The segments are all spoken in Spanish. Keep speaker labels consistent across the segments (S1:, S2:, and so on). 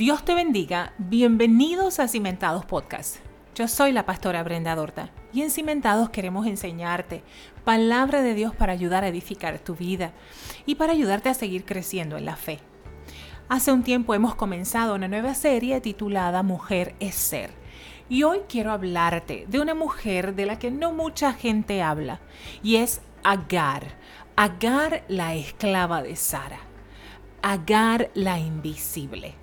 S1: Dios te bendiga, bienvenidos a Cimentados Podcast. Yo soy la pastora Brenda Dorta y en Cimentados queremos enseñarte palabra de Dios para ayudar a edificar tu vida y para ayudarte a seguir creciendo en la fe. Hace un tiempo hemos comenzado una nueva serie titulada Mujer es Ser. Y hoy quiero hablarte de una mujer de la que no mucha gente habla y es Agar. Agar la esclava de Sara. Agar la invisible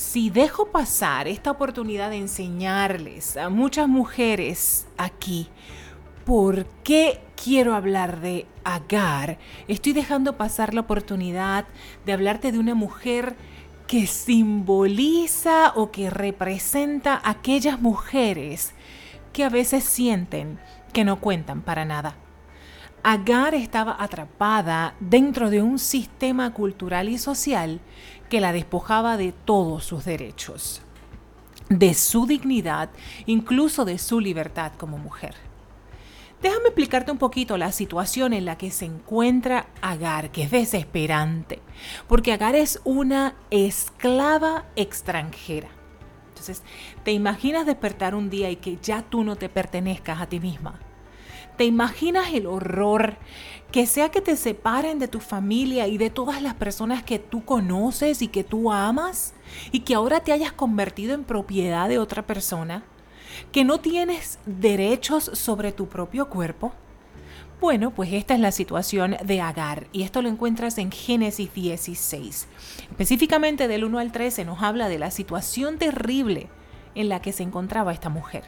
S1: si dejo pasar esta oportunidad de enseñarles a muchas mujeres aquí por qué quiero hablar de Agar, estoy dejando pasar la oportunidad de hablarte de una mujer que simboliza o que representa a aquellas mujeres que a veces sienten que no cuentan para nada. Agar estaba atrapada dentro de un sistema cultural y social que la despojaba de todos sus derechos, de su dignidad, incluso de su libertad como mujer. Déjame explicarte un poquito la situación en la que se encuentra Agar, que es desesperante, porque Agar es una esclava extranjera. Entonces, ¿te imaginas despertar un día y que ya tú no te pertenezcas a ti misma? ¿Te imaginas el horror que sea que te separen de tu familia y de todas las personas que tú conoces y que tú amas y que ahora te hayas convertido en propiedad de otra persona? ¿Que no tienes derechos sobre tu propio cuerpo? Bueno, pues esta es la situación de Agar y esto lo encuentras en Génesis 16. Específicamente del 1 al 13 nos habla de la situación terrible en la que se encontraba esta mujer.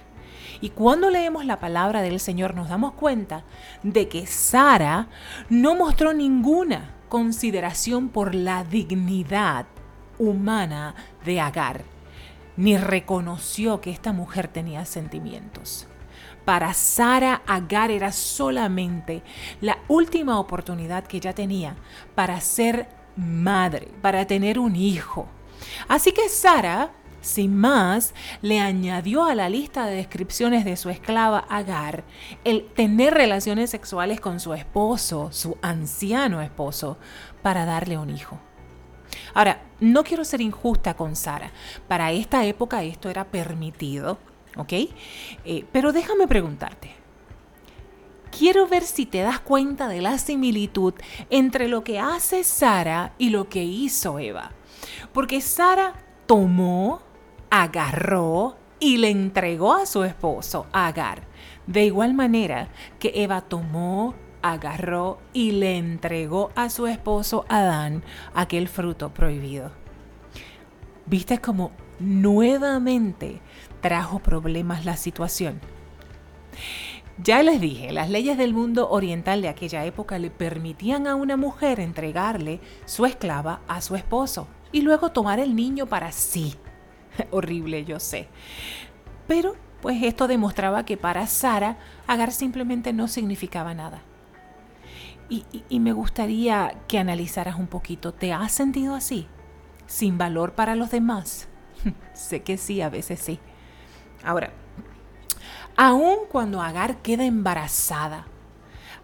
S1: Y cuando leemos la palabra del Señor nos damos cuenta de que Sara no mostró ninguna consideración por la dignidad humana de Agar, ni reconoció que esta mujer tenía sentimientos. Para Sara, Agar era solamente la última oportunidad que ella tenía para ser madre, para tener un hijo. Así que Sara sin más, le añadió a la lista de descripciones de su esclava Agar el tener relaciones sexuales con su esposo, su anciano esposo, para darle un hijo. Ahora, no quiero ser injusta con Sara. Para esta época esto era permitido, ¿ok? Eh, pero déjame preguntarte. Quiero ver si te das cuenta de la similitud entre lo que hace Sara y lo que hizo Eva. Porque Sara tomó agarró y le entregó a su esposo, Agar. De igual manera que Eva tomó, agarró y le entregó a su esposo Adán aquel fruto prohibido. ¿Viste cómo nuevamente trajo problemas la situación? Ya les dije, las leyes del mundo oriental de aquella época le permitían a una mujer entregarle su esclava a su esposo y luego tomar el niño para sí. Horrible, yo sé. Pero, pues esto demostraba que para Sara, Agar simplemente no significaba nada. Y, me gustaría que analizaras un poquito, ¿te has sentido así? ¿Sin valor para los demás? sé que sí, a veces sí. Ahora, aun cuando Agar queda embarazada,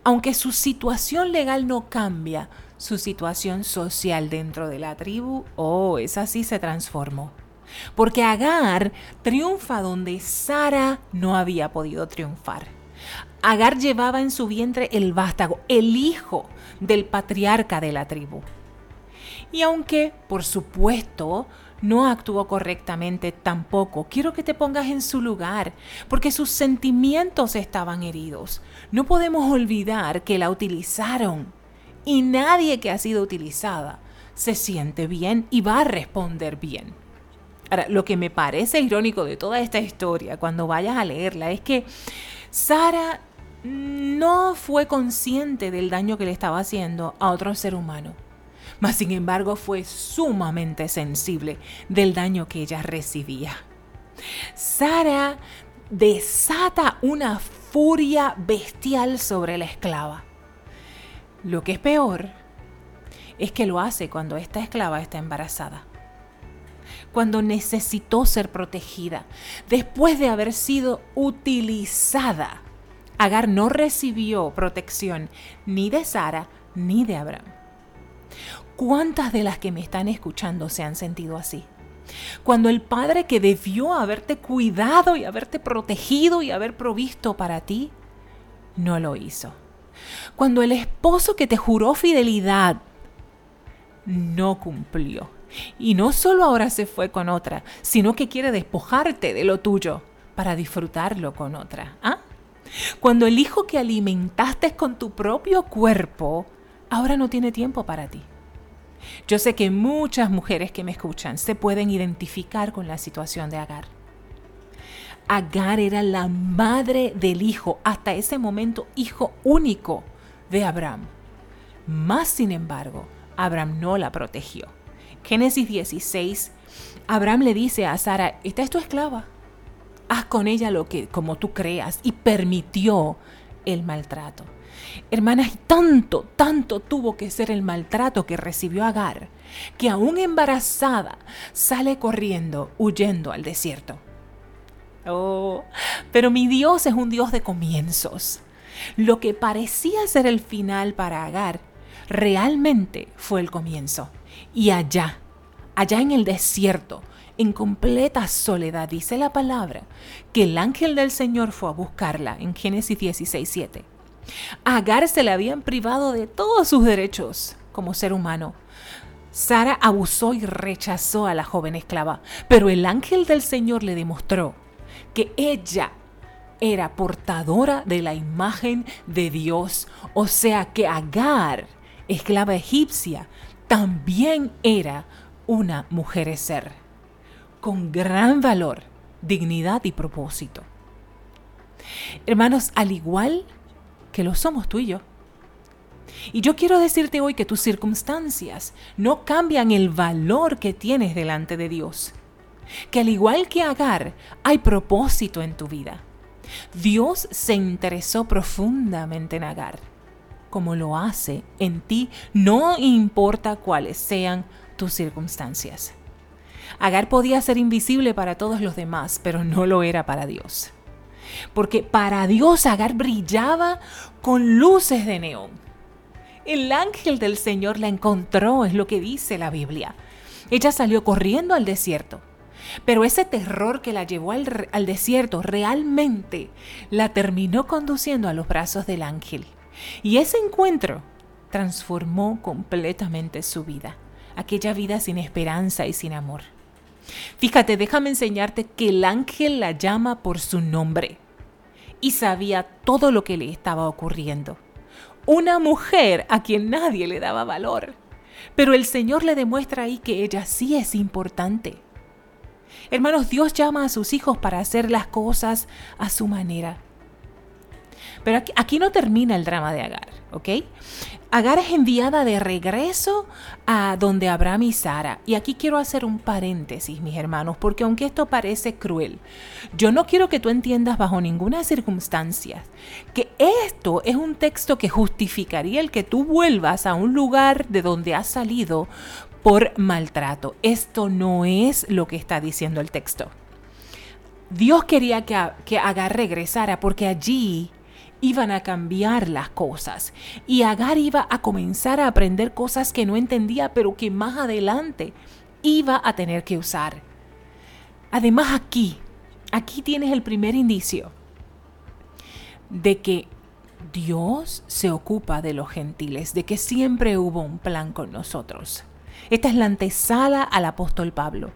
S1: aunque su situación legal no cambia, su situación social dentro de la tribu, oh, esa sí se transformó. Porque Agar triunfa donde Sara no había podido triunfar. Agar llevaba en su vientre el vástago, el hijo del patriarca de la tribu. Y aunque, por supuesto, no actuó correctamente tampoco, quiero que te pongas en su lugar, porque sus sentimientos estaban heridos. No podemos olvidar que la utilizaron. Y nadie que ha sido utilizada se siente bien y va a responder bien. Ahora, lo que me parece irónico de toda esta historia, cuando vayas a leerla, es que Sara no fue consciente del daño que le estaba haciendo a otro ser humano. Mas, sin embargo, fue sumamente sensible del daño que ella recibía. Sara desata una furia bestial sobre la esclava. Lo que es peor es que lo hace cuando esta esclava está embarazada cuando necesitó ser protegida, después de haber sido utilizada. Agar no recibió protección ni de Sara ni de Abraham. ¿Cuántas de las que me están escuchando se han sentido así? Cuando el padre que debió haberte cuidado y haberte protegido y haber provisto para ti, no lo hizo. Cuando el esposo que te juró fidelidad no cumplió. Y no solo ahora se fue con otra, sino que quiere despojarte de lo tuyo para disfrutarlo con otra. ¿Ah? Cuando el hijo que alimentaste con tu propio cuerpo, ahora no tiene tiempo para ti. Yo sé que muchas mujeres que me escuchan se pueden identificar con la situación de Agar. Agar era la madre del hijo, hasta ese momento hijo único de Abraham. Más sin embargo, Abraham no la protegió. Génesis 16, Abraham le dice a Sara, esta es tu esclava, haz con ella lo que como tú creas y permitió el maltrato. Hermanas, tanto, tanto tuvo que ser el maltrato que recibió Agar, que aún embarazada sale corriendo, huyendo al desierto. Oh, pero mi Dios es un Dios de comienzos. Lo que parecía ser el final para Agar, realmente fue el comienzo. Y allá, allá en el desierto, en completa soledad, dice la palabra, que el ángel del Señor fue a buscarla en Génesis 16, 7. A Agar se le habían privado de todos sus derechos como ser humano. Sara abusó y rechazó a la joven esclava, pero el ángel del Señor le demostró que ella era portadora de la imagen de Dios, o sea que Agar, esclava egipcia, también era una mujer ser, con gran valor, dignidad y propósito. Hermanos, al igual que lo somos tú y yo. Y yo quiero decirte hoy que tus circunstancias no cambian el valor que tienes delante de Dios. Que al igual que Agar, hay propósito en tu vida. Dios se interesó profundamente en Agar, como lo hace en ti, no importa cuáles sean tus circunstancias. Agar podía ser invisible para todos los demás, pero no lo era para Dios porque para Dios Agar brillaba con luces de neón. El ángel del Señor la encontró, es lo que dice la Biblia. Ella salió corriendo al desierto, pero ese terror que la llevó al, al desierto realmente la terminó conduciendo a los brazos del ángel. Y ese encuentro transformó completamente su vida, aquella vida sin esperanza y sin amor. Fíjate, déjame enseñarte que el ángel la llama por su nombre y sabía todo lo que le estaba ocurriendo. Una mujer a quien nadie le daba valor. Pero el Señor le demuestra ahí que ella sí es importante. Hermanos, Dios llama a sus hijos para hacer las cosas a su manera. Pero aquí, no termina el drama de Agar, ¿ok? Agar es enviada de regreso a donde Abraham y Sara. Y aquí quiero hacer un paréntesis, mis hermanos, porque aunque esto parece cruel, yo no quiero que tú entiendas bajo ninguna circunstancia que esto es un texto que justificaría el que tú vuelvas a un lugar de donde has salido por maltrato. Esto no es lo que está diciendo el texto. Dios quería que, que Agar regresara porque allí iban a cambiar las cosas y Agar iba a comenzar a aprender cosas que no entendía pero que más adelante iba a tener que usar. Además aquí, aquí tienes el primer indicio de que Dios se ocupa de los gentiles, de que siempre hubo un plan con nosotros. Esta es la antesala al apóstol Pablo.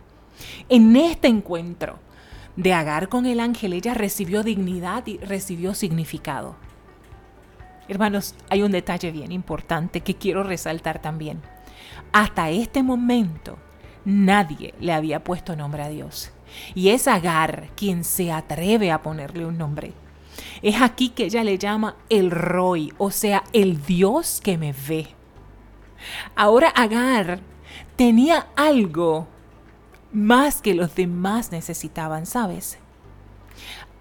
S1: En este encuentro, de Agar con el ángel, ella recibió dignidad y recibió significado. Hermanos, hay un detalle bien importante que quiero resaltar también. Hasta este momento, nadie le había puesto nombre a Dios. Y es Agar quien se atreve a ponerle un nombre. Es aquí que ella le llama el Roy, o sea, el Dios que me ve. Ahora Agar tenía algo más que los demás necesitaban, ¿sabes?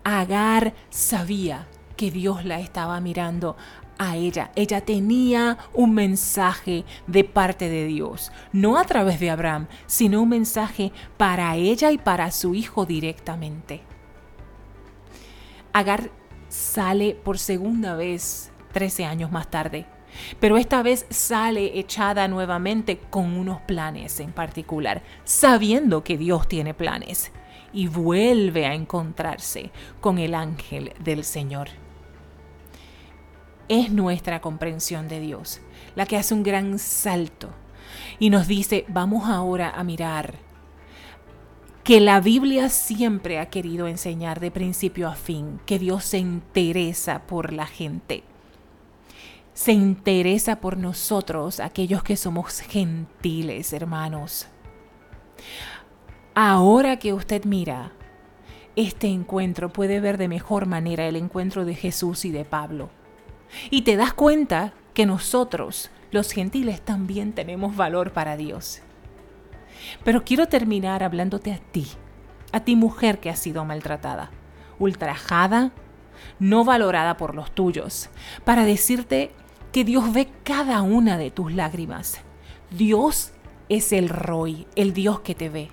S1: Agar sabía que Dios la estaba mirando a ella. Ella tenía un mensaje de parte de Dios, no a través de Abraham, sino un mensaje para ella y para su hijo directamente. Agar sale por segunda vez 13 años más tarde pero esta vez sale echada nuevamente con unos planes en particular, sabiendo que Dios tiene planes, y vuelve a encontrarse con el ángel del Señor. Es nuestra comprensión de Dios la que hace un gran salto y nos dice, vamos ahora a mirar que la Biblia siempre ha querido enseñar de principio a fin, que Dios se interesa por la gente. Se interesa por nosotros, aquellos que somos gentiles, hermanos. Ahora que usted mira este encuentro, puede ver de mejor manera el encuentro de Jesús y de Pablo. Y te das cuenta que nosotros, los gentiles, también tenemos valor para Dios. Pero quiero terminar hablándote a ti, a ti mujer que has sido maltratada, ultrajada, no valorada por los tuyos, para decirte que Dios ve cada una de tus lágrimas. Dios es el Roy, el Dios que te ve.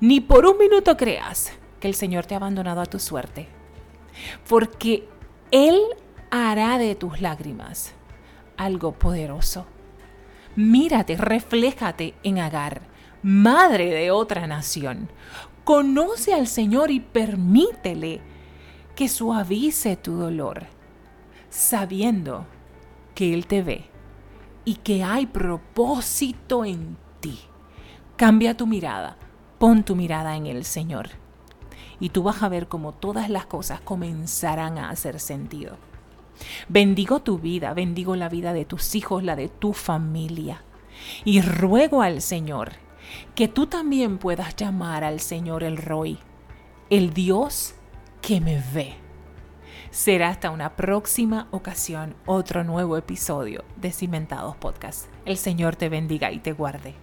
S1: Ni por un minuto creas que el Señor te ha abandonado a tu suerte, porque Él hará de tus lágrimas algo poderoso. Mírate, refléjate en Agar madre de otra nación. Conoce al Señor y permítele que suavice tu dolor, sabiendo que Él te ve y que hay propósito en ti. Cambia tu mirada, pon tu mirada en el Señor y tú vas a ver cómo todas las cosas comenzarán a hacer sentido. Bendigo tu vida, bendigo la vida de tus hijos, la de tu familia. Y ruego al Señor que tú también puedas llamar al Señor el Roy, el Dios que me ve. Será hasta una próxima ocasión otro nuevo episodio de Cimentados Podcast. El Señor te bendiga y te guarde.